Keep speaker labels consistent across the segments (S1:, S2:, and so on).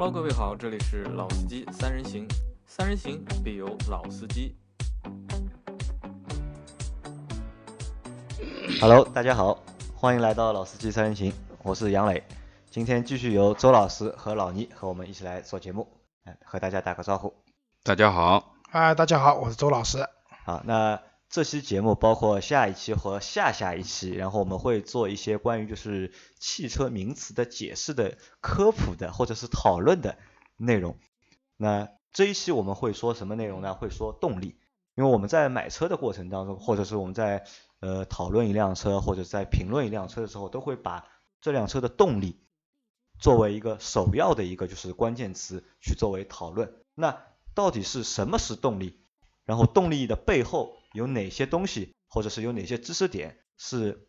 S1: Hello，各位好，这里是老司机三人行，三人行必有老司机。
S2: Hello，大家好，欢迎来到老司机三人行，我是杨磊。今天继续由周老师和老倪和我们一起来做节目，哎，和大家打个招呼。
S3: 大家好，
S4: 嗨，大家好，我是周老师。
S2: 好，那这期节目包括下一期和下下一期，然后我们会做一些关于就是汽车名词的解释的科普的或者是讨论的内容。那这一期我们会说什么内容呢？会说动力，因为我们在买车的过程当中，或者是我们在呃讨论一辆车或者在评论一辆车的时候，都会把这辆车的动力作为一个首要的一个就是关键词去作为讨论。那到底是什么是动力？然后动力的背后有哪些东西，或者是有哪些知识点是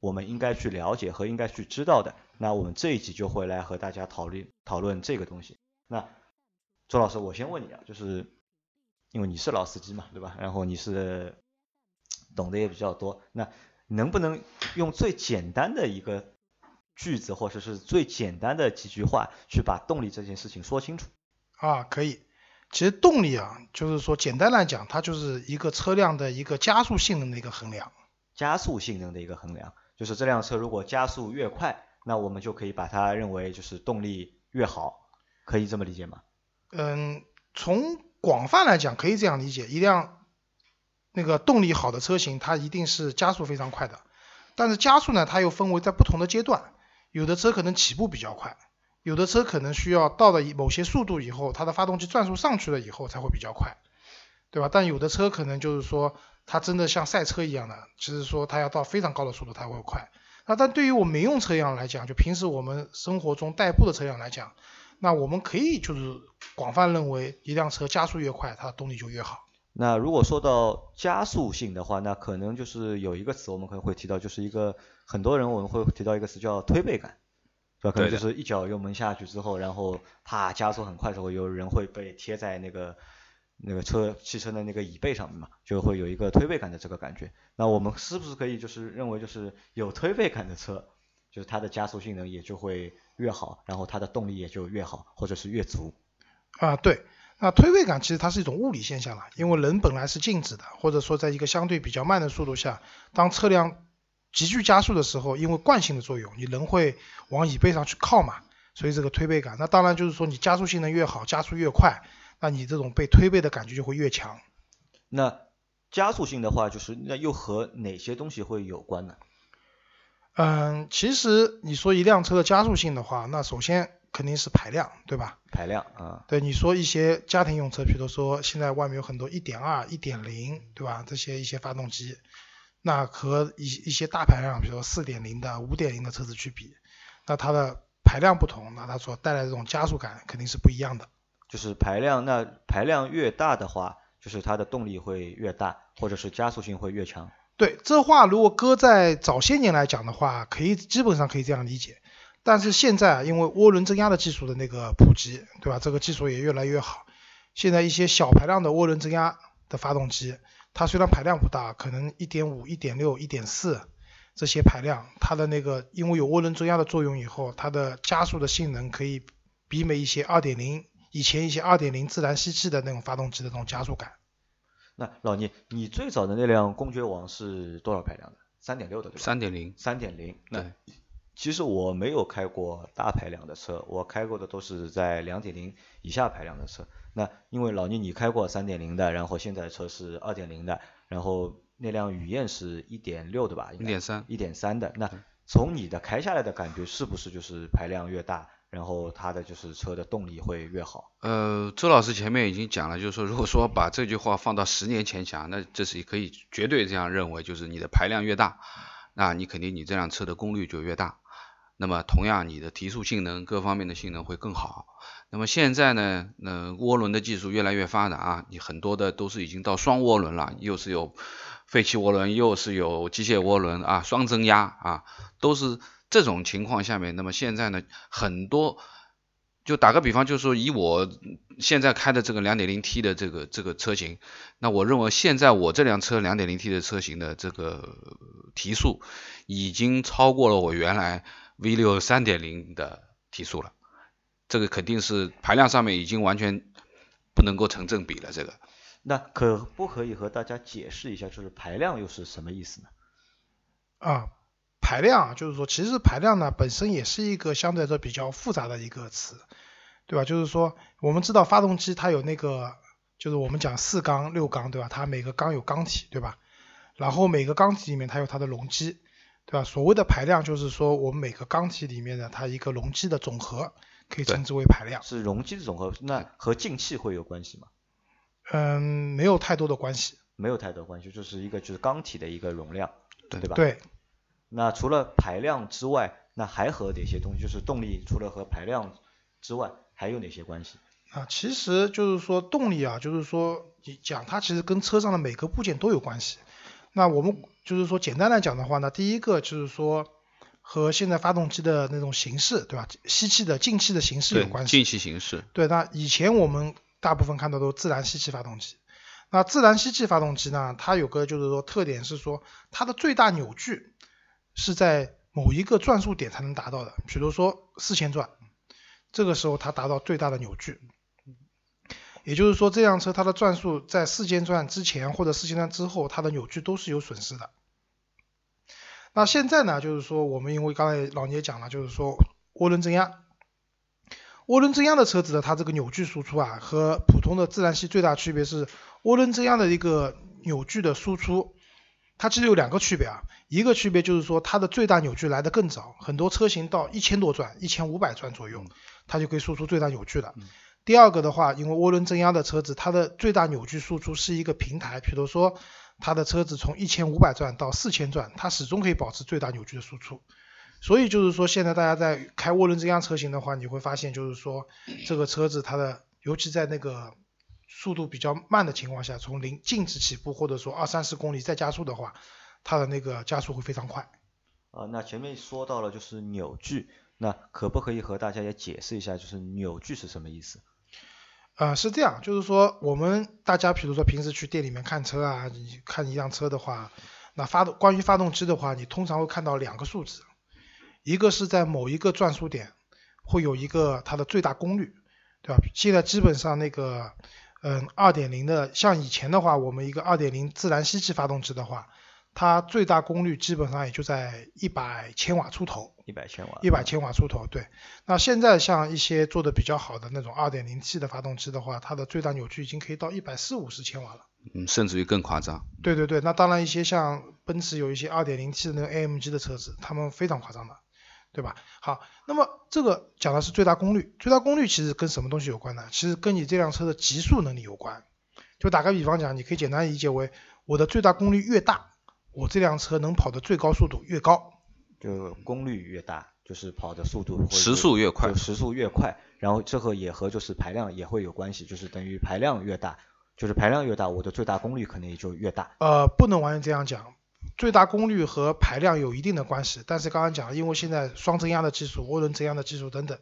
S2: 我们应该去了解和应该去知道的？那我们这一集就会来和大家讨论讨论这个东西。那周老师，我先问你啊，就是因为你是老司机嘛，对吧？然后你是懂得也比较多，那能不能用最简单的一个句子，或者是最简单的几句话，去把动力这件事情说清楚？
S4: 啊，可以。其实动力啊，就是说简单来讲，它就是一个车辆的一个加速性能的一个衡量。
S2: 加速性能的一个衡量，就是这辆车如果加速越快，那我们就可以把它认为就是动力越好，可以这么理解吗？
S4: 嗯，从广泛来讲，可以这样理解，一辆那个动力好的车型，它一定是加速非常快的。但是加速呢，它又分为在不同的阶段，有的车可能起步比较快，有的车可能需要到了某些速度以后，它的发动机转速上去了以后才会比较快，对吧？但有的车可能就是说，它真的像赛车一样的，就是说它要到非常高的速度才会快。那但对于我们民用车辆来讲，就平时我们生活中代步的车辆来讲，那我们可以就是广泛认为，一辆车加速越快，它的动力就越好。
S2: 那如果说到加速性的话，那可能就是有一个词我们可能会提到，就是一个很多人我们会提到一个词叫推背感，吧？可能就是一脚油门下去之后，然后啪加速很快的时候，有人会被贴在那个那个车汽车的那个椅背上面嘛，就会有一个推背感的这个感觉。那我们是不是可以就是认为就是有推背感的车，就是它的加速性能也就会越好，然后它的动力也就越好，或者是越足？
S4: 啊，对。那推背感其实它是一种物理现象了，因为人本来是静止的，或者说在一个相对比较慢的速度下，当车辆急剧加速的时候，因为惯性的作用，你人会往椅背上去靠嘛，所以这个推背感。那当然就是说你加速性能越好，加速越快，那你这种被推背的感觉就会越强。
S2: 那加速性的话，就是那又和哪些东西会有关呢？
S4: 嗯，其实你说一辆车的加速性的话，那首先肯定是排量，对吧？
S2: 排量啊，
S4: 对，你说一些家庭用车，比如说现在外面有很多一点二、一点零，对吧？这些一些发动机，那和一一些大排量，比如说四点零的、五点零的车子去比，那它的排量不同，那它所带来的这种加速感肯定是不一样的。
S2: 就是排量，那排量越大的话，就是它的动力会越大，或者是加速性会越强。
S4: 对，这话如果搁在早些年来讲的话，可以基本上可以这样理解。但是现在因为涡轮增压的技术的那个普及，对吧？这个技术也越来越好。现在一些小排量的涡轮增压的发动机，它虽然排量不大，可能一点五、一点六、一点四这些排量，它的那个因为有涡轮增压的作用以后，它的加速的性能可以媲美一些二点零以前一些二点零自然吸气的那种发动机的这种加速感。
S2: 那老聂，你最早的那辆公爵王是多少排量的？三点六的对吧？
S3: 三点零。
S2: 三点零。那其实我没有开过大排量的车，我开过的都是在两点零以下排量的车。那因为老倪你开过三点零的，然后现在车是二点零的，然后那辆雨燕是一点六的吧？
S3: 一点三。
S2: 一点三的。那从你的开下来的感觉，是不是就是排量越大，然后它的就是车的动力会越好？
S3: 呃，周老师前面已经讲了，就是说，如果说把这句话放到十年前讲，那这是可以绝对这样认为，就是你的排量越大，那你肯定你这辆车的功率就越大。那么同样，你的提速性能各方面的性能会更好。那么现在呢，那涡轮的技术越来越发达啊，你很多的都是已经到双涡轮了，又是有废气涡轮，又是有机械涡轮啊，双增压啊，都是这种情况下面。那么现在呢，很多就打个比方，就是说以我现在开的这个 2.0T 的这个这个车型，那我认为现在我这辆车 2.0T 的车型的这个提速已经超过了我原来 V6 3.0的提速了。这个肯定是排量上面已经完全不能够成正比了。这个
S2: 那可不可以和大家解释一下，就是排量又是什么意思呢？
S4: 啊，排量就是说，其实排量呢本身也是一个相对来说比较复杂的一个词，对吧？就是说，我们知道发动机它有那个，就是我们讲四缸、六缸，对吧？它每个缸有缸体，对吧？然后每个缸体里面它有它的容积，对吧？所谓的排量就是说，我们每个缸体里面的它一个容积的总和，可以称之为排量。
S2: 是容积的总和，那和进气会有关系吗？
S4: 嗯，没有太多的关系。
S2: 没有太多关系，就是一个就是缸体的一个容量，
S3: 对
S2: 对吧？
S4: 对，
S2: 那除了排量之外，那还和哪些东西？就是动力除了和排量之外，还有哪些关系？
S4: 啊，其实就是说动力啊，就是说你讲它其实跟车上的每个部件都有关系。那我们就是说简单来讲的话呢，第一个就是说和现在发动机的那种形式，对吧？吸气的进气的形式有关系。
S3: 进气形式，
S4: 对，那以前我们大部分看到都是自然吸气发动机。那自然吸气发动机呢，它有个就是说特点是说，它的最大扭矩是在某一个转速点才能达到的，比如说四千转，这个时候它达到最大的扭矩。也就是说，这辆车它的转速在四千转之前或者四千转之后，它的扭矩都是有损失的。那现在呢，就是说我们因为刚才老聂讲了，就是说涡轮增压，涡轮增压的车子的它这个扭矩输出啊，和普通的自然吸最大区别是，涡轮增压的一个扭矩的输出，它其实有两个区别啊，一个区别就是说它的最大扭矩来得更早，很多车型到一千多转、一千五百转左右，它就可以输出最大扭矩了。第二个的话，因为涡轮增压的车子，它的最大扭矩输出是一个平台，比如说它的车子从一千五百转到四千转，它始终可以保持最大扭矩的输出。所以就是说，现在大家在开涡轮增压车型的话，你会发现就是说，这个车子它的，尤其在那个速度比较慢的情况下，从零静止起步或者说二三十公里再加速的话，它的那个加速会非常快。
S2: 啊，那前面说到了就是扭矩，那可不可以和大家也解释一下，就是扭矩是什么意思？
S4: 啊、是这样，就是说我们大家比如说平时去店里面看车啊，你看一辆车的话，那发动关于发动机的话，你通常会看到两个数字，一个是在某一个转速点会有一个它的最大功率，对吧？现在基本上那个，嗯，二点零的，像以前的话，我们一个二点零自然吸气发动机的话，它最大功率基本上也就在一百千瓦出头，
S2: 一百千瓦。
S4: 一百千瓦出头，对。那现在像一些做的比较好的那种二点零 T 的发动机的话，它的最大扭矩已经可以到一百四五十千瓦了。
S3: 嗯，甚至于更夸张。
S4: 对对对，那当然一些像奔驰有一些二点零 T 的那个 AMG 的车子，他们非常夸张的，对吧？好，那么这个讲的是最大功率，最大功率其实跟什么东西有关呢？其实跟你这辆车的极速能力有关。就打个比方讲，你可以简单理解为我的最大功率越大，我这辆车能跑的最高速度越高。
S2: 就功率越大，就是跑的速度
S3: 时速越快
S2: 时速越快，然后这个也和就是排量也会有关系，就是等于排量越大，就是排量越大，我的最大功率可能也就越大。
S4: 呃，不能完全这样讲，最大功率和排量有一定的关系，但是刚刚讲了，因为现在双增压的技术、涡轮增压的技术等等，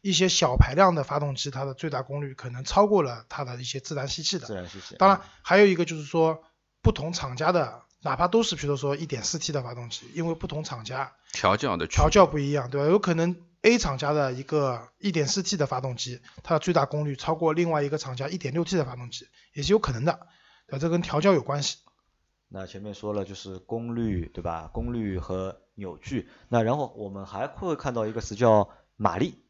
S4: 一些小排量的发动机，它的最大功率可能超过了它的一些自然吸气的。
S2: 自然吸气。
S4: 当然，还有一个就是说，不同厂家的，哪怕都是比如说一点四 T 的发动机，因为不同厂家
S3: 调教的
S4: 调教不一样，对吧？有可能 A 厂家的一个一点四 T 的发动机，它的最大功率超过另外一个厂家一点六 T 的发动机，也是有可能的，对吧？这跟调教有关系。
S2: 那前面说了就是功率，对吧？功率和扭矩。那然后我们还会看到一个词叫马力，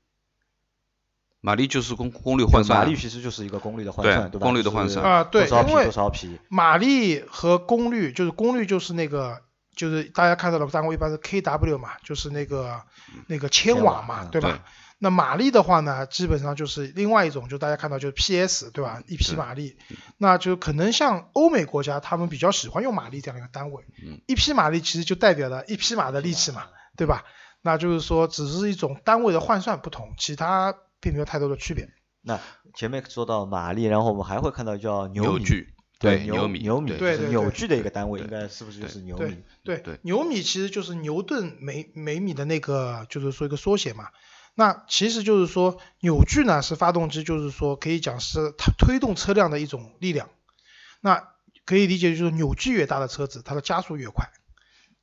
S3: 马力就是功功率换算啊，
S2: 马力其实就是一个功率的换算，对吧？
S3: 功率的换算
S4: 啊对
S2: 多少匹
S4: 因为
S2: 多少匹，
S4: 马力和功率，就是功率就是那个，就是大家看到的单位一般是 kW 嘛，就是那个那个千瓦嘛，对吧？
S3: 对
S4: 那马力的话呢，基本上就是另外一种，就大家看到就是 PS 对吧？一匹马力，那就可能像欧美国家，他们比较喜欢用马力这样一个单位。
S3: 嗯
S4: 一匹马力其实就代表了一匹马的力气嘛，对吧？那就是说，只是一种单位的换算不同，其他并没有太多的区别。
S2: 那前面说到马力，然后我们还会看到叫米，
S3: 扭矩，
S2: 对
S3: 牛米，
S2: 牛米
S3: 对
S2: 扭矩的一个单位，应该是不是就是牛米？
S4: 对
S3: 对
S4: 牛米其实就是牛顿每每米的那个，就是说一个缩写嘛。那其实就是说扭矩呢是发动机，就是说可以讲是它推动车辆的一种力量。那可以理解就是扭矩越大的车子，它的加速越快。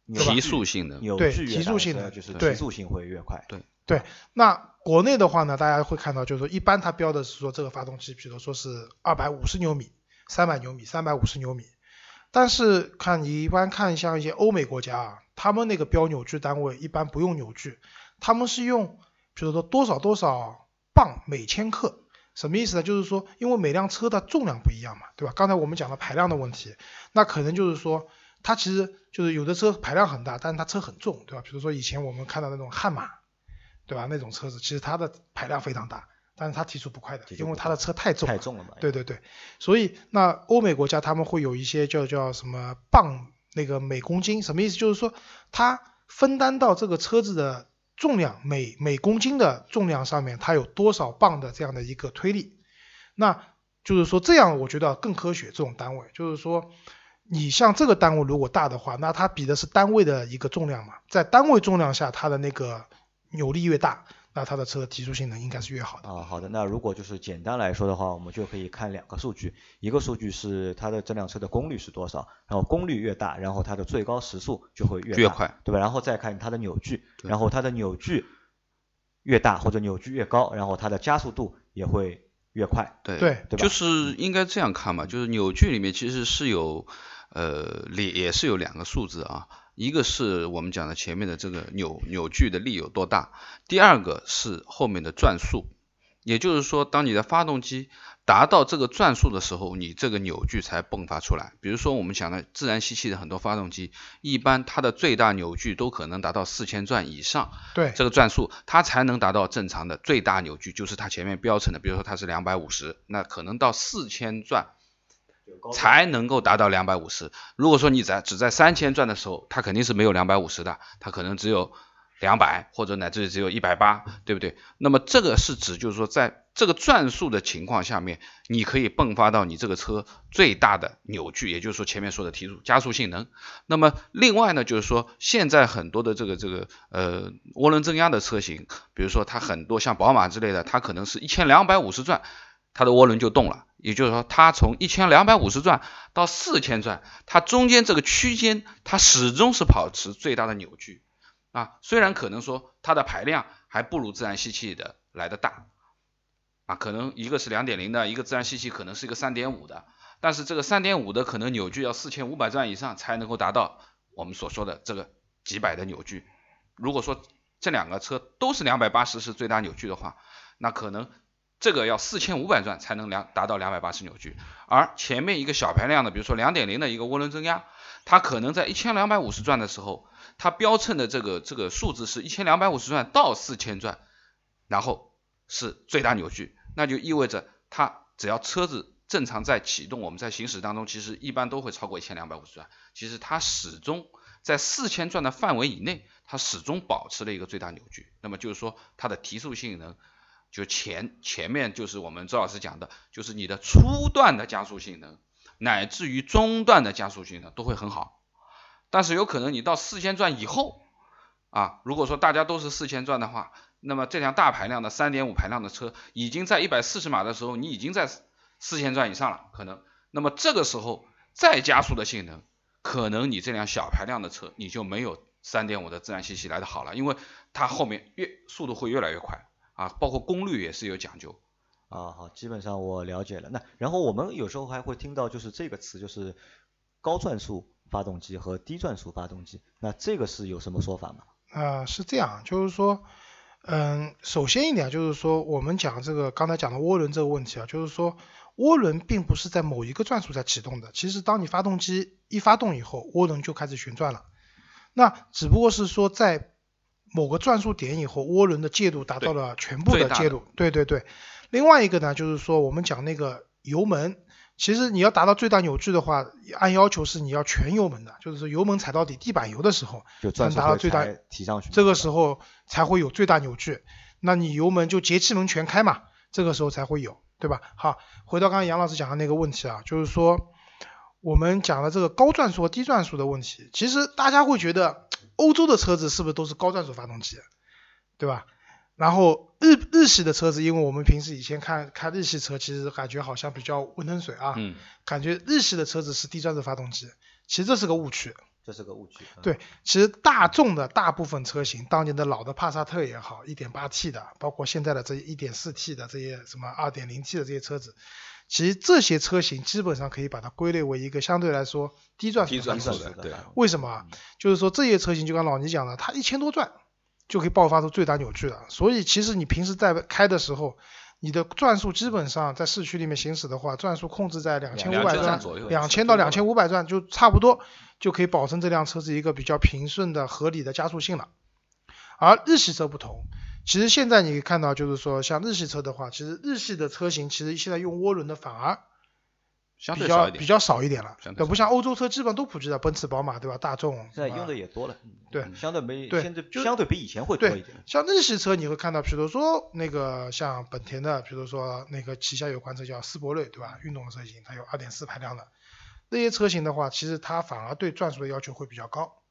S3: 提
S2: 扭矩
S3: 速性能，
S2: 扭
S4: 对
S2: 矩越大的
S4: 提速性能
S2: 车就是
S4: 对
S2: 提速性会越快。
S4: 对对，那国内的话呢，大家会看到，就是说一般它标的是说这个发动机，比如说是二百五十牛米、三百牛米、三百五十牛米。但是看你一般看像一些欧美国家啊，他们那个标扭矩单位一般不用扭矩，他们是用比如说多少多少磅每千克。什么意思呢？就是说，因为每辆车的重量不一样嘛，对吧？刚才我们讲了排量的问题，那可能就是说，它其实就是有的车排量很大，但是它车很重，对吧？比如说以前我们看到那种悍马，对吧？那种车子其实它的排量非常大，但是它提速不快的，因为它的车太重了。
S2: 太重了嘛。
S4: 对对对，所以那欧美国家他们会有一些叫叫什么磅那个每公斤，什么意思？就是说它分担到这个车子的重量每每公斤的重量上面，它有多少磅的这样的一个推力。那就是说这样我觉得更科学这种单位，就是说你像这个单位如果大的话，那它比的是单位的一个重量嘛，在单位重量下它的那个扭力越大，那它的车的提速性能应该是越好的。
S2: 啊，好的，那如果就是简单来说的话，我们就可以看两个数据，一个数据是它的这辆车的功率是多少，然后功率越大，然后它的最高时速就会越
S3: 越快，
S2: 对吧？然后再看它的扭矩，然后它的扭矩越大或者扭矩越高，然后它的加速度也会越快，
S3: 对
S4: 对
S2: 对
S3: 就是应该这样看嘛，就是扭矩里面其实是有呃也也是有两个数字啊，一个是我们讲的前面的这个扭扭矩的力有多大，第二个是后面的转速，也就是说，当你的发动机达到这个转速的时候，你这个扭矩才迸发出来。比如说我们讲的自然吸气的很多发动机，一般它的最大扭矩都可能达到四千转以上，
S4: 对
S3: 这个转速，它才能达到正常的最大扭矩，就是它前面标称的，比如说它是两百五十，那可能到四千转才能够达到两百五十。如果说你在只在三千转的时候，它肯定是没有两百五十的，它可能只有两百或者乃至于只有一百八，对不对？那么这个是指就是说在这个转速的情况下面，你可以迸发到你这个车最大的扭矩，也就是说前面说的提速加速性能。那么另外呢，就是说现在很多的这个这个呃涡轮增压的车型，比如说它很多像宝马之类的，它可能是一千两百五十转，它的涡轮就动了。也就是说，它从一千两百五十转到四千转，它中间这个区间，它始终是保持最大的扭矩啊。虽然可能说它的排量还不如自然吸气的来的大啊，可能一个是两点零的，一个自然吸气可能是一个三点五的，但是这个三点五的可能扭矩要四千五百转以上才能够达到我们所说的这个几百的扭矩。如果说这两个车都是两百八十是最大扭矩的话，那可能这个要四千五百转才能两达到两百八十扭矩，而前面一个小排量的，比如说两点零的一个涡轮增压，它可能在一千两百五十转的时候，它标称的这个这个数字是一千两百五十转到四千转，然后是最大扭矩，那就意味着它只要车子正常在启动，我们在行驶当中其实一般都会超过一千两百五十转，其实它始终在四千转的范围以内，它始终保持了一个最大扭矩，那么就是说它的提速性能。就前前面就是我们周老师讲的，就是你的初段的加速性能，乃至于中段的加速性能都会很好。但是有可能你到四千转以后啊，如果说大家都是四千转的话，那么这辆大排量的三点五排量的车，已经在一百四十码的时候，你已经在四千转以上了，可能。那么这个时候再加速的性能，可能你这辆小排量的车你就没有三点五的自然吸气来的好了，因为它后面越速度会越来越快。啊，包括功率也是有讲究。
S2: 啊，好，基本上我了解了。那然后我们有时候还会听到就是这个词，就是高转速发动机和低转速发动机。那这个是有什么说法吗？
S4: 啊、是这样，就是说，嗯，首先一点就是说，我们讲这个刚才讲的涡轮这个问题啊，就是说涡轮并不是在某一个转速才启动的，其实当你发动机一发动以后，涡轮就开始旋转了。那只不过是说在某个转速点以后，涡轮的介入达到了全部
S3: 的
S4: 的介入。对对对。另外一个呢，就是说我们讲那个油门，其实你要达到最大扭矩的话，按要求是你要全油门的，就是说油门踩到底，地板油的时候，
S2: 就转速会
S4: 达到最大
S2: 提上去。
S4: 这个时候才会有最大扭矩。那你油门就节气门全开嘛，这个时候才会有，对吧？好，回到刚刚杨老师讲的那个问题啊，就是说我们讲了这个高转速和低转速的问题，其实大家会觉得欧洲的车子是不是都是高转速发动机，对吧？然后日日系的车子，因为我们平时以前看看日系车，其实感觉好像比较温吞水啊，
S3: 嗯，
S4: 感觉日系的车子是低转速发动机，其实这是个误区。
S2: 这是个误区。嗯
S4: 对，其实大众的大部分车型，当年的老的帕萨特也好，1.8T 的，包括现在的这一点四 T 的这些什么二点零 T 的这些车子，其实这些车型基本上可以把它归类为一个相对来说低转速
S3: 低转速的，对，
S4: 为什么啊？就是说这些车型就刚老倪讲的，它一千多转就可以爆发出最大扭矩了。所以其实你平时在开的时候，你的转速基本上在市区里面行驶的话，转速控制在两千五百转
S3: 左右，
S4: 两千到两千五百转就差不多，就可以保证这辆车子一个比较平顺的合理的加速性了。而日系车不同，其实现在你可以看到，就是说像日系车的话，其实日系的车型其实现在用涡轮的反而
S3: 相
S4: 比
S3: 对少一点。
S4: 较比较少一点了，不像欧洲车基本上都普及了，奔驰、宝马对吧？大众
S2: 现在用的也多了，嗯
S4: 对
S2: 相对没
S4: 对
S2: 现在
S4: 就
S2: 相对比以前会多一点。
S4: 像日系车你会看到，比如说那个像本田的，比如说那个旗下有款车叫斯铂瑞，对吧？运动的车型，它有2.4排量的那些车型的话，其实它反而对转速的要求会比较高。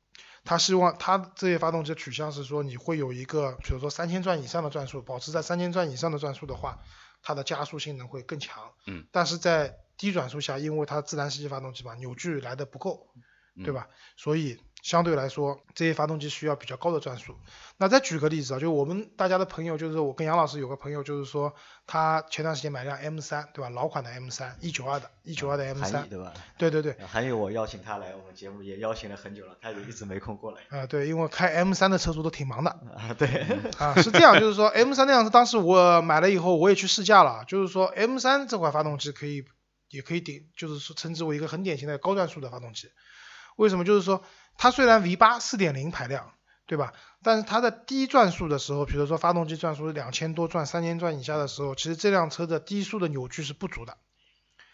S4: 它希望他这些发动机的取向是说，你会有一个，比如说三千转以上的转速，保持在三千转以上的转速的话，它的加速性能会更强。
S3: 嗯。
S4: 但是在低转速下，因为它自然吸气发动机嘛，扭矩来的不够，
S3: 嗯
S4: 对吧？所以相对来说，这些发动机需要比较高的转速。那再举个例子啊，就我们大家的朋友，就是我跟杨老师有个朋友，就是说他前段时间买辆 M 三对吧？老款的 M 三一九二的，一九二的 M
S2: 三对吧？
S4: 对对对，
S2: 还有我邀请他来我们节目也邀请了很久了，他也一直没空过来。
S4: 啊、对，因为开 M 三的车主都挺忙的。
S2: 啊，对，
S4: 啊，是这样，就是说 M 三那辆车，当时我买了以后，我也去试驾了，就是说 M 三这款发动机可以，也可以顶，就是说称之为一个很典型的高转速的发动机。为什么？就是说它虽然 V 八四点零排量，对吧？但是它的低转速的时候，比如说发动机转速是两千多转、三千转以下的时候，其实这辆车的低速的扭矩是不足的。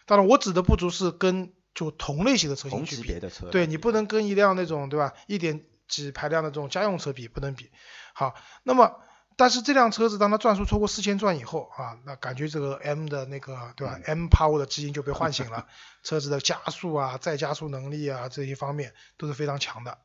S4: 当然，我指的不足是跟就同类型的车型去比，
S2: 的车，
S4: 对你不能跟一辆那种对吧一点几排量的这种家用车比，不能比。好，那么但是这辆车子当它转速超过四千转以后啊，那感觉这个 M 的那个对吧、m Power 的基因就被唤醒了，车子的加速啊、再加速能力啊这些方面都是非常强的。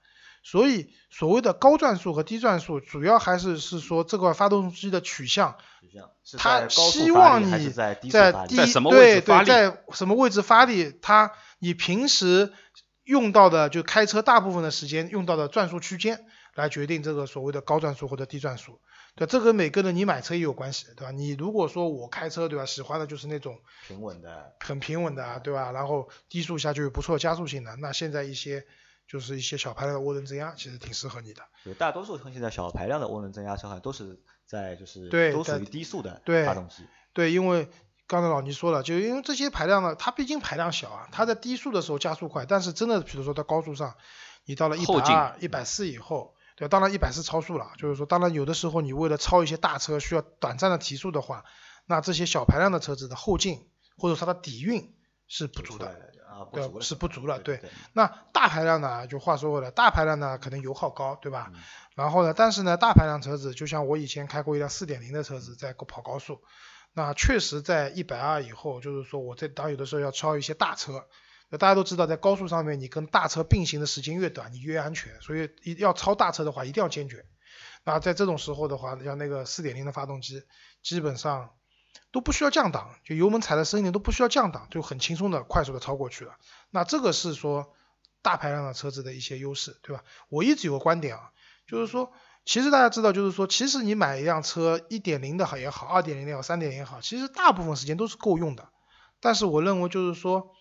S4: 所以所谓的高转速和低转速，主要还是是说这个发动机的取向，
S2: 取向
S4: 它希望你
S2: 在低
S4: 在低？
S3: 在什么位置发力
S4: 对对，在什么位置发力，它你平时用到的就开车大部分的时间用到的转速区间来决定这个所谓的高转速或者低转速。对，这跟每个人你买车也有关系，对吧？你如果说我开车，对吧，喜欢的就是那种
S2: 平稳的，
S4: 很平稳的啊，对吧？然后低速下就有不错的加速性的，那现在一些就是一些小排量的涡轮增压，其实挺适合你的。
S2: 对大多数现在小排量的涡轮增压车好像都是在就是
S4: 对
S2: 都属于低速的
S4: 对
S2: 发动机。
S4: 对，因为刚才老倪说了，就因为这些排量呢，它毕竟排量小啊，它在低速的时候加速快，但是真的比如说在高速上，你到了一百二、一百四以后，对，当然一百是超速了，就是说，当然有的时候你为了超一些大车需要短暂的提速的话，那这些小排量的车子的后劲或者它的底蕴是不足的。
S2: 啊，
S4: 对是不足了
S2: 对
S4: 对那大排量呢，就话说回来，大排量呢可能油耗高，对吧？
S2: 嗯
S4: 然后呢，但是呢，大排量车子就像我以前开过一辆四点零的车子，在跑高速，那确实在一百二以后，就是说我在当有的时候要超一些大车，大家都知道，在高速上面你跟大车并行的时间越短，你越安全，所以一要超大车的话，一定要坚决。那在这种时候的话，像那个4.0的发动机，基本上都不需要降档，就油门踩的深一点都不需要降档，就很轻松的快速的超过去了。那这个是说大排量的车子的一些优势，对吧？我一直有个观点啊，就是说，其实大家知道，就是说，其实你买一辆车，一点零的好也好，二点零也好，三点零也好，其实大部分时间都是够用的。但是我认为就是说，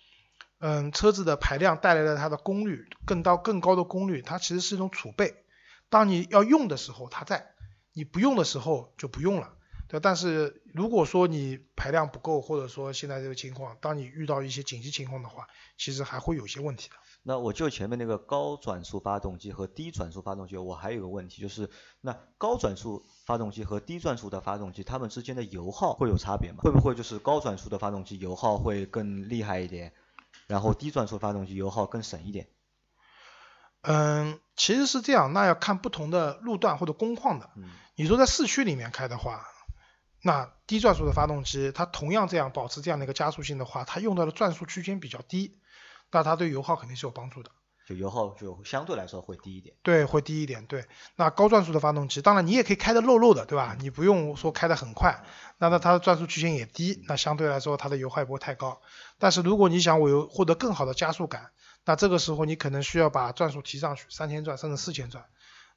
S4: 嗯，车子的排量带来了它的功率，更到更高的功率，它其实是一种储备。当你要用的时候它在，你不用的时候就不用了。对，但是如果说你排量不够，或者说现在这个情况，当你遇到一些紧急情况的话，其实还会有些问题的。
S2: 那我就前面那个高转速发动机和低转速发动机，我还有个问题，就是那高转速发动机和低转速的发动机，它们之间的油耗会有差别吗？会不会就是高转速的发动机油耗会更厉害一点，然后低转速发动机油耗更省一点？
S4: 嗯，其实是这样，那要看不同的路段或者工况的。
S2: 嗯
S4: 你说在市区里面开的话，那低转速的发动机，它同样这样保持这样的一个加速性的话，它用到的转速区间比较低，那它对油耗肯定是有帮助的。
S2: 就油耗就相对来说会低一点。
S4: 对，会低一点。对，那高转速的发动机，当然你也可以开的肉肉的，对吧？你不用说开的很快，那那它的转速曲线也低，那相对来说它的油耗也不会太高。但是如果你想我有获得更好的加速感，那这个时候你可能需要把转速提上去，三千转甚至四千转，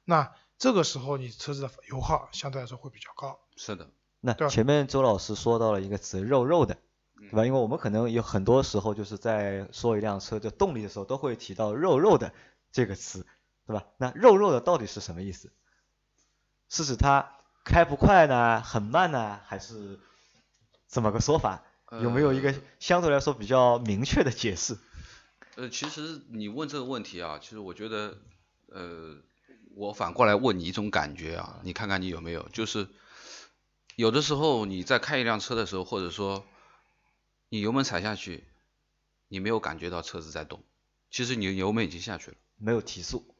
S4: 那这个时候你车子的油耗相对来说会比较高。
S3: 是的，
S2: 那
S4: 对
S2: 前面周老师说到了一个词“肉肉的”，对吧？因为我们可能有很多时候就是在说一辆车的动力的时候，都会提到“肉肉的”这个词，对吧？那“肉肉的”到底是什么意思？是指它开不快呢，很慢呢，还是怎么个说法？有没有一个
S3: 呃
S2: 相对来说比较明确的解释？
S3: 呃，其实你问这个问题啊，其实我觉得，呃，我反过来问你一种感觉啊，你看看你有没有，就是有的时候你在开一辆车的时候，或者说你油门踩下去，你没有感觉到车子在动，其实你油门已经下去了，
S2: 没有提速，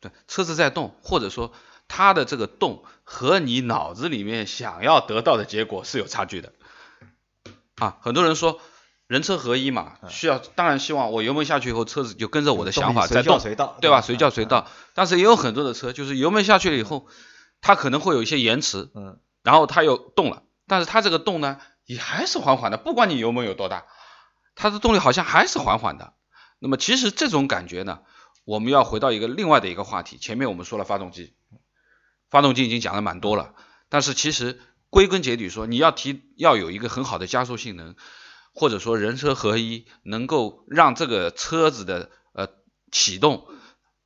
S3: 对，车子在动，或者说它的这个动和你脑子里面想要得到的结果是有差距的。啊，很多人说人车合一嘛，需要当然希望我油门下去以后，车子就跟着我的想法在动，
S2: 叫随到，
S3: 对吧？随叫随
S2: 嗯。
S3: 到。但是也有很多的车，就是油门下去了以后，它可能会有一些延迟，
S2: 嗯，
S3: 然后它又动了，但是它这个动呢，也还是缓缓的，不管你油门有多大，它的动力好像还是缓缓的。那么其实这种感觉呢，我们要回到一个另外的一个话题，前面我们说了发动机，发动机已经讲了蛮多了，但是其实归根结底说，你要提要有一个很好的加速性能，或者说人车合一，能够让这个车子的呃启动、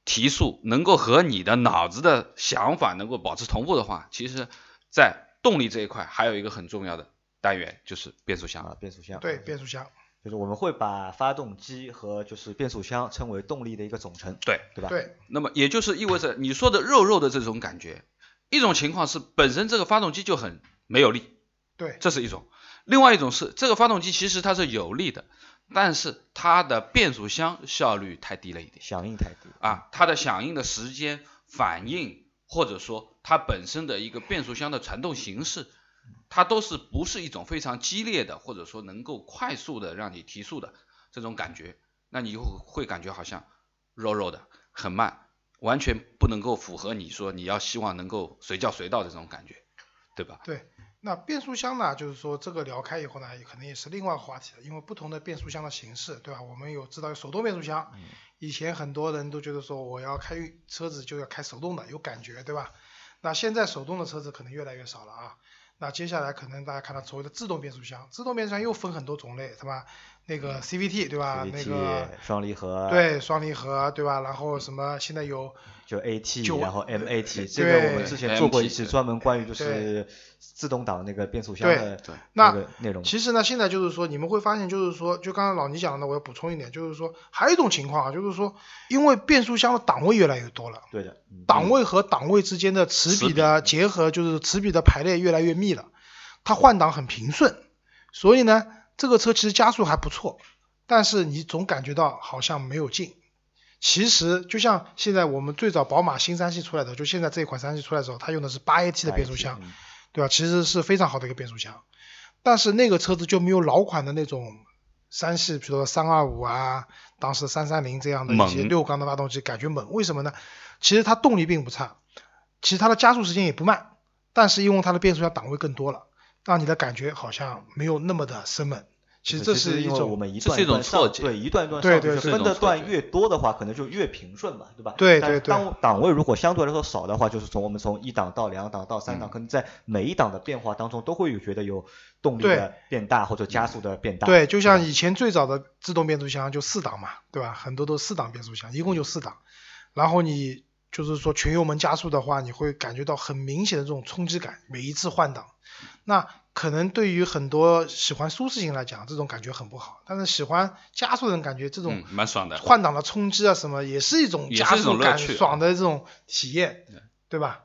S3: 提速能够和你的脑子的想法能够保持同步的话，其实，在动力这一块还有一个很重要的单元就是变速箱。
S2: 啊，变速箱。
S4: 对，变速箱，
S2: 就是我们会把发动机和就是变速箱称为动力的一个总成，
S3: 对，
S2: 对吧？
S4: 对，
S3: 那么也就是意味着你说的肉肉的这种感觉，一种情况是本身这个发动机就很没有力，
S4: 对，
S3: 这是一种；另外一种是这个发动机其实它是有力的，但是它的变速箱效率太低了一点
S2: 响应太低。
S3: 啊，它的响应的时间、反应，或者说它本身的一个变速箱的传动形式，它都是不是一种非常激烈的，或者说能够快速的让你提速的这种感觉，那你就会感觉好像肉肉的，很慢，完全不能够符合你说你要希望能够随叫随到的这种感觉，对吧？
S4: 对，那变速箱呢，就是说这个聊开以后呢，也可能也是另外一个话题了，因为不同的变速箱的形式，对吧？我们有知道有手动变速箱，以前很多人都觉得说我要开车子就要开手动的，有感觉，对吧？那现在手动的车子可能越来越少了啊。那接下来可能大家看到所谓的自动变速箱，自动变速箱又分很多种类，是吧？那个 CVT 对吧？那个
S2: 双离合，，
S4: 对双离合对吧？然后什么现在有
S2: 就 AT，
S4: 就
S2: 然后
S4: 呃
S2: MAT，这个我们之前做过一期专门关于就是自动挡那个变速箱的
S3: 对
S2: 那
S4: 那
S2: 个内容。
S4: 其实呢，现在就是说，你们会发现，就是说，就刚刚老倪讲的，我要补充一点，就是说，还有一种情况啊，就是说，因为变速箱的档位越来越多了，
S2: 对的，嗯
S4: 档位和档位之间的齿比
S3: 齿比
S4: 的结合，就是齿比的排列越来越密了，它换挡很平顺，所以呢，这个车其实加速还不错，但是你总感觉到好像没有劲。其实就像现在我们最早宝马新三系出来的，就现在这一款三系出来的时候，它用的是八 AT 的变速箱，
S2: 嗯
S4: 对吧？其实是非常好的一个变速箱，但是那个车子就没有老款的那种三系，比如说三二五啊，当时三三零这样的一些六缸的发动机，感觉猛。为什么呢？其实它动力并不差，其实它的加速时间也不慢，但是因为它的变速箱档位更多了，让你的感觉好像没有那么的生猛。其实这是一种
S2: 我们一段一段上
S3: 错觉
S2: 对，一段一段
S4: 对对对
S2: 上分的段越多的话，可能就越平顺嘛，对吧？但
S4: 对对对
S2: 当档位如果相对来说少的话，就是从我们从一档到两档到三档，
S3: 嗯
S2: 可能在每一档的变化当中都会有觉得有动力的变大或者加速的变大。
S4: 对，就像以前最早的自动变速箱就四档嘛，对吧？很多都是四档变速箱，一共就四档。然后你就是说全油门加速的话，你会感觉到很明显的这种冲击感，每一次换挡。那可能对于很多喜欢舒适性来讲，这种感觉很不好。但是喜欢加速的人感觉这种
S3: 嗯，蛮爽的。
S4: 换挡的冲击啊什么，也是一种
S3: 也是一
S4: 加速感爽的这种体验
S3: 对，
S4: 对吧？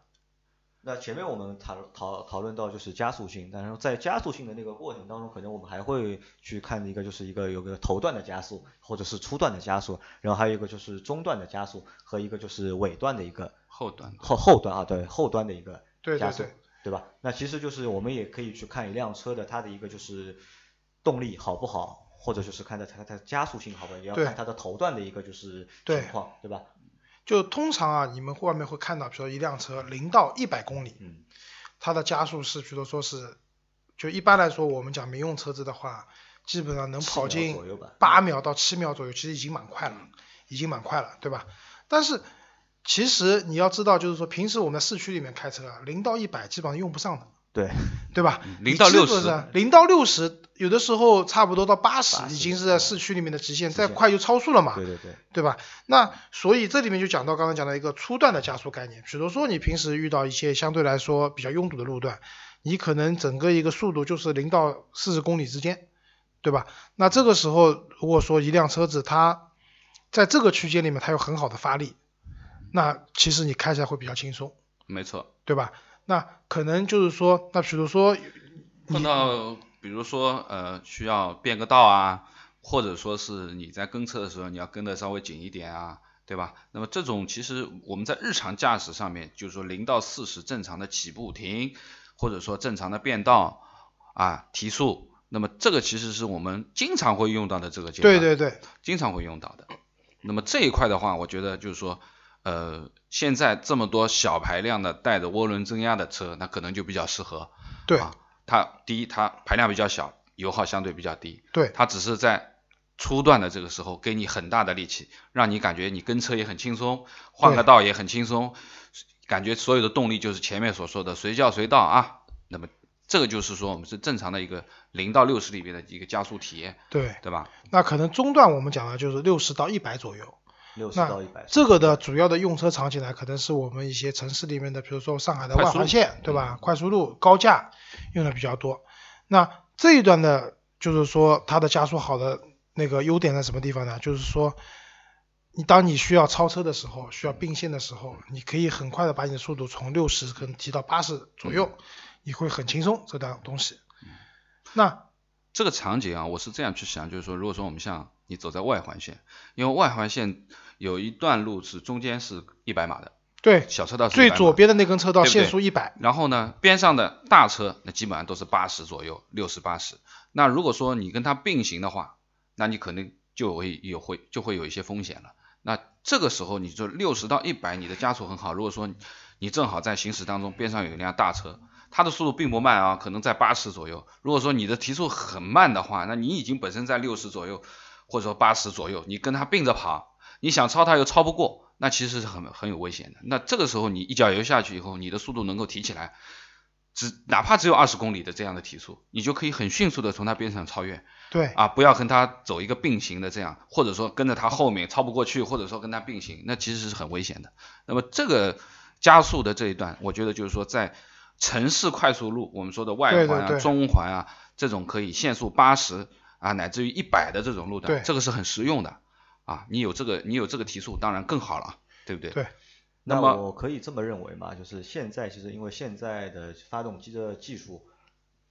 S2: 那前面我们讨讨讨论到就是加速性，但是在加速性的那个过程当中，可能我们还会去看一个就是一个有个头段的加速，或者是初段的加速，然后还有一个就是中段的加速和一个就是尾段的一个
S3: 后段
S2: 后后段啊，对后端的一个加速，
S4: 对对对
S2: 对吧？那其实就是我们也可以去看一辆车的它的一个就是动力好不好，或者就是看它它它加速性好不好，也要看它的头段的一个就是情况，对吧？
S4: 就通常啊，你们外面会看到，比如说一辆车零到一百公里，
S2: 嗯，
S4: 它的加速是，比如说是，就一般来说，我们讲民用车子的话，基本上能跑进八秒到七秒左右，其实已经蛮快了。已经蛮快了，对吧？但是其实你要知道，就是说平时我们在市区里面开车啊，零到一百基本上用不上的，
S2: 对，
S4: 对吧？
S3: 零到六十
S4: 十，零到六十，有的时候差不多到八十，已经是在市区里面的极限，再快就超速了嘛，
S2: 对对对，
S4: 对吧？那所以这里面就讲到刚刚讲的一个初段的加速概念，比如说你平时遇到一些相对来说比较拥堵的路段，你可能整个一个速度就是零到四十公里之间，对吧？那这个时候如果说一辆车子它在这个区间里面它有很好的发力，那其实你开起来会比较轻松，
S3: 没错。
S4: 对吧？那可能就是说，那比如说
S3: 碰到比如说呃需要变个道啊，或者说是你在跟车的时候你要跟的稍微紧一点啊，对吧？那么这种其实我们在日常驾驶上面，就是说零到四十正常的起步停，或者说正常的变道啊提速，那么这个其实是我们经常会用到的这个阶段，
S4: 对对对，
S3: 经常会用到的。那么这一块的话，我觉得就是说，呃，现在这么多小排量的带着涡轮增压的车，那可能就比较适合。
S4: 对
S3: 啊，它第一它排量比较小，油耗相对比较低，
S4: 对
S3: 它只是在初段的这个时候给你很大的力气，让你感觉你跟车也很轻松，换个道也很轻松，感觉所有的动力就是前面所说的随叫随到啊。那么这个就是说我们是正常的一个零到六十里边的一个加速体验，
S4: 对。
S3: 对吧？
S4: 那可能中段我们讲的就是六十到一百左右。
S2: 六十
S4: 那
S2: 到一百，
S4: 这个的主要的用车场景呢，可能是我们一些城市里面的，比如说上海的外环线，对吧？快速路、高架用的比较多。那这一段的，就是说它的加速好的那个优点在什么地方呢？就是说，你当你需要超车的时候，需要并线的时候，你可以很快的把你的速度从六十可能提到八十左右，你会很轻松这段东西。那
S3: 这个场景啊，我是这样去想，就是说，如果说我们像你走在外环线，因为外环线有一段路是中间是一百码的，
S4: 对
S3: 小车道是100码
S4: 最左边的那根车道限速一百，
S3: 然后呢，边上的大车那基本上都是八十左右，六十八十。那如果说你跟它并行的话，那你可能就会有会就会有一些风险了。那这个时候你就六十到一百，你的加速很好。如果说你正好在行驶当中边上有一辆大车，它的速度并不慢啊，可能在八十左右。如果说你的提速很慢的话，那你已经本身在六十左右，或者说八十左右，你跟它并着跑，你想超它又超不过，那其实是很很有危险的。那这个时候你一脚油下去以后，你的速度能够提起来，只哪怕只有二十公里的这样的提速，你就可以很迅速的从它边上超越
S4: 对
S3: 啊！不要跟它走一个并行的这样，或者说跟着它后面超不过去，或者说跟它并行，那其实是很危险的。那么这个加速的这一段，我觉得就是说在城市快速路，我们说的外环啊、
S4: 对对对
S3: 中环啊这种可以限速八十啊乃至于一百的这种路段
S4: 对，
S3: 这个是很实用的啊！你有这个你有这个提速，当然更好了，对不对？
S4: 对
S2: 那
S3: 那么
S2: 我可以这么认为嘛？就是现在其实因为现在的发动机的技术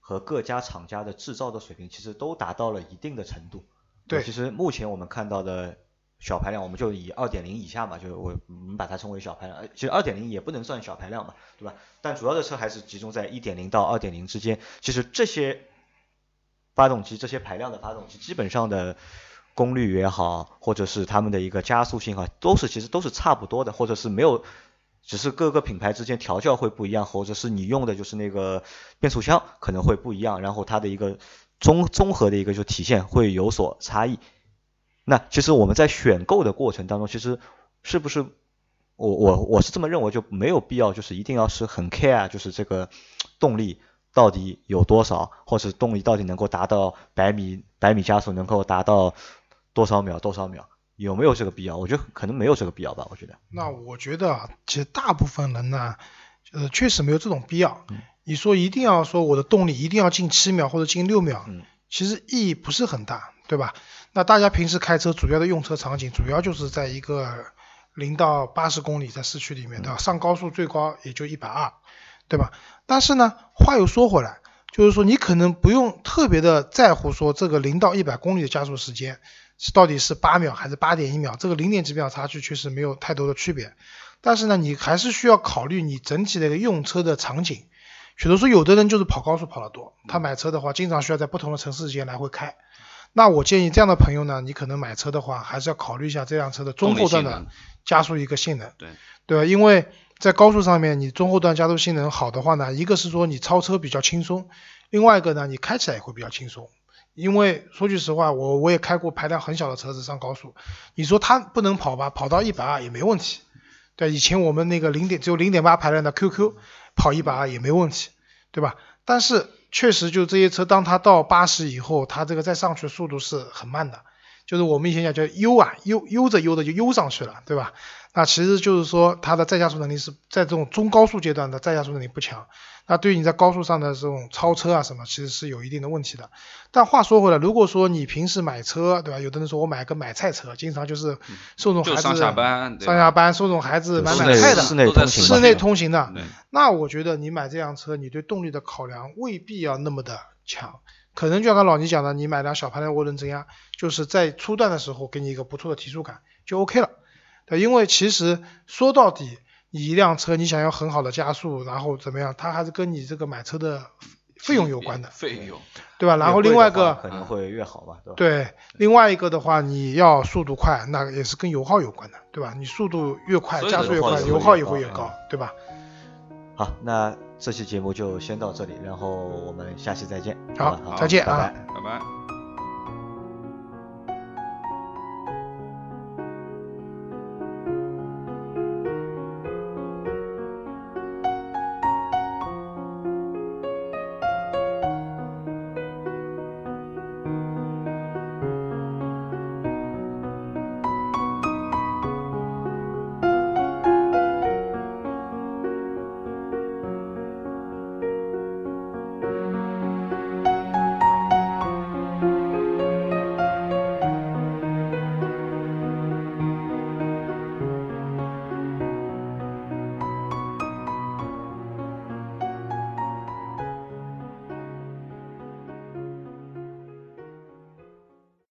S2: 和各家厂家的制造的水平，其实都达到了一定的程度。
S4: 对
S2: 其实目前我们看到的小排量，我们就以二点零以下嘛，就我我们把它称为小排量。呃其实二点零也不能算小排量嘛，对吧？但主要的车还是集中在一点零到二点零之间。其实这些发动机这些排量的发动机，基本上的功率也好，或者是它们的一个加速性哈，都是其实都是差不多的，或者是没有，只是各个品牌之间调教会不一样，或者是你用的就是那个变速箱可能会不一样，然后它的一个综综合的一个就体现会有所差异。那其实我们在选购的过程当中，其实是不是我我我是这么认为，就没有必要就是一定要是很 care，就是这个动力到底有多少，或者动力到底能够达到百米百米加速能够达到多少秒多少秒，有没有这个必要？我觉得可能没有这个必要吧，我觉得。
S4: 那我觉得啊，其实大部分人呢，呃，确实没有这种必要。你说一定要说我的动力一定要进七秒或者进六秒，
S2: 嗯
S4: 其实意义不是很大，对吧？那大家平时开车主要的用车场景，主要就是在一个零到八十公里在市区里面，对吧？上高速最高也就一百二，对吧？但是呢，话又说回来，就是说你可能不用特别的在乎说这个零到一百公里的加速时间是到底是八秒还是八点一秒，这个零点几秒差距确实没有太多的区别。但是呢，你还是需要考虑你整体的一个用车的场景。比如说，有的人就是跑高速跑得多，他买车的话，经常需要在不同的城市之间来回开。那我建议这样的朋友呢，你可能买车的话，还是要考虑一下这辆车的中后段的加速一个性能，
S3: 对
S4: 对吧？因为在高速上面，你中后段加速性能好的话呢，一个是说你超车比较轻松，另外一个呢，你开起来也会比较轻松。因为说句实话，我我也开过排量很小的车子上高速，你说它不能跑吧，跑到一百二也没问题。对，以前我们那个零点只有零点八排量的 QQ 跑一百二也没问题，对吧？但是确实就这些车，当它到八十以后，它这个再上去速度是很慢的，就是我们以前讲叫悠啊，悠悠着悠着就悠上去了，对吧？那其实就是说它的再加速能力是在这种中高速阶段的再加速能力不强，那对于你在高速上的这种超车啊什么，其实是有一定的问题的。但话说回来，如果说你平时买车，对吧？有的人说我买个买菜车，经常就是送送孩子
S3: 就上下班，
S4: 上下班送送孩子买买菜的，
S2: 室内通勤嘛
S4: 室内通行的，那我觉得你买这辆车，你对动力的考量未必要那么的强，可能就像刚老倪讲的，你买辆小排量涡轮增压，就是在初段的时候给你一个不错的提速感就 OK 了。对，因为其实说到底，你一辆车你想要很好的加速，然后怎么样，它还是跟你这个买车的费用有关的，
S3: 费用，
S4: 对吧？然后另外一个
S2: 可能会越好吧，对吧？
S4: 对，另外一个的话，你要速度快，那也是跟油耗有关的，对吧？你速度越快，加速越快，
S2: 油耗也
S4: 会越高对吧？
S2: 好，那这期节目就先到这里，然后我们下期再见。
S4: 好
S2: 吧
S4: 再见啊
S2: 拜拜
S3: 拜拜。